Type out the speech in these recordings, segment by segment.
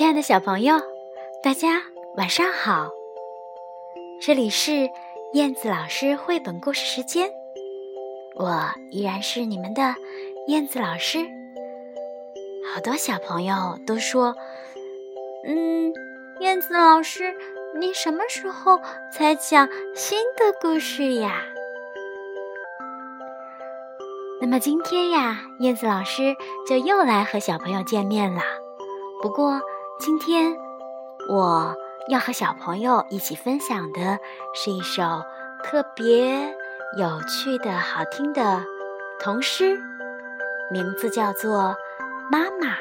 亲爱的小朋友，大家晚上好！这里是燕子老师绘本故事时间，我依然是你们的燕子老师。好多小朋友都说：“嗯，燕子老师，你什么时候才讲新的故事呀？”那么今天呀，燕子老师就又来和小朋友见面了。不过今天我要和小朋友一起分享的是一首特别有趣的好听的童诗，名字叫做《妈妈，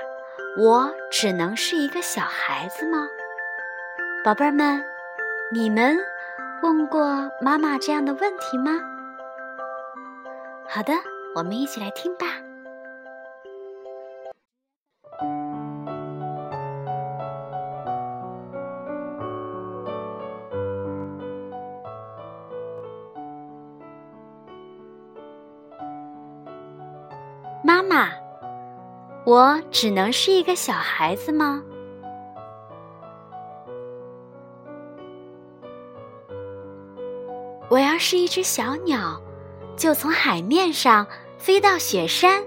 我只能是一个小孩子吗？》宝贝儿们，你们问过妈妈这样的问题吗？好的。我们一起来听吧。妈妈，我只能是一个小孩子吗？我要是一只小鸟。就从海面上飞到雪山，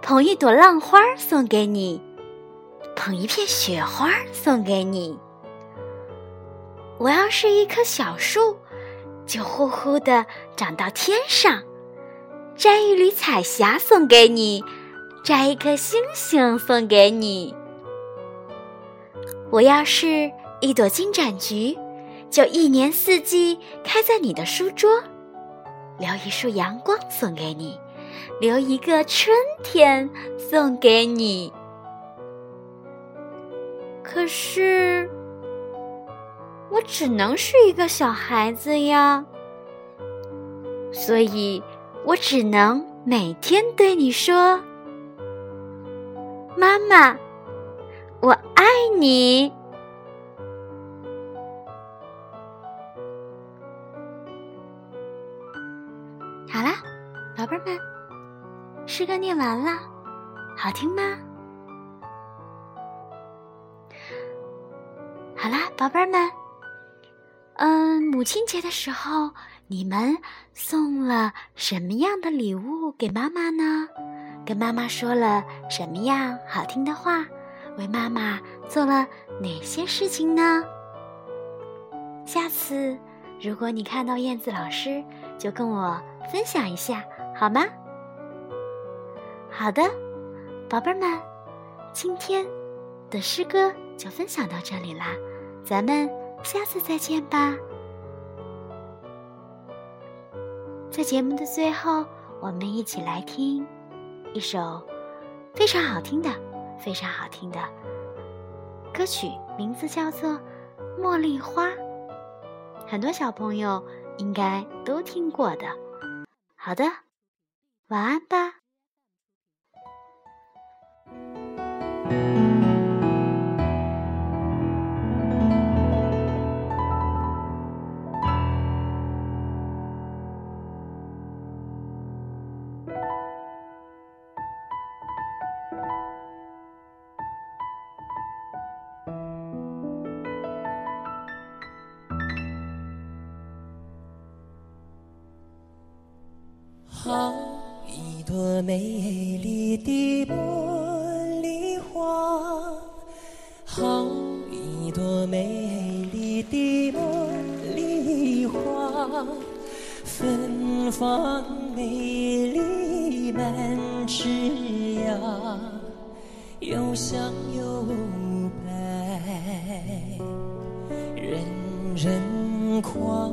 捧一朵浪花送给你，捧一片雪花送给你。我要是一棵小树，就呼呼的长到天上，摘一缕彩霞送给你，摘一颗星星送给你。我要是一朵金盏菊，就一年四季开在你的书桌。留一束阳光送给你，留一个春天送给你。可是，我只能是一个小孩子呀，所以我只能每天对你说：“妈妈，我爱你。”好啦，宝贝们，诗歌念完了，好听吗？好啦，宝贝们，嗯，母亲节的时候，你们送了什么样的礼物给妈妈呢？跟妈妈说了什么样好听的话？为妈妈做了哪些事情呢？下次如果你看到燕子老师，就跟我。分享一下好吗？好的，宝贝儿们，今天的诗歌就分享到这里啦，咱们下次再见吧。在节目的最后，我们一起来听一首非常好听的、非常好听的歌曲，名字叫做《茉莉花》，很多小朋友应该都听过的。好的，晚安吧。朵美丽的茉莉花，好一朵美丽的茉莉花，芬芳美丽满枝桠，又香又白，人人夸。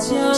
就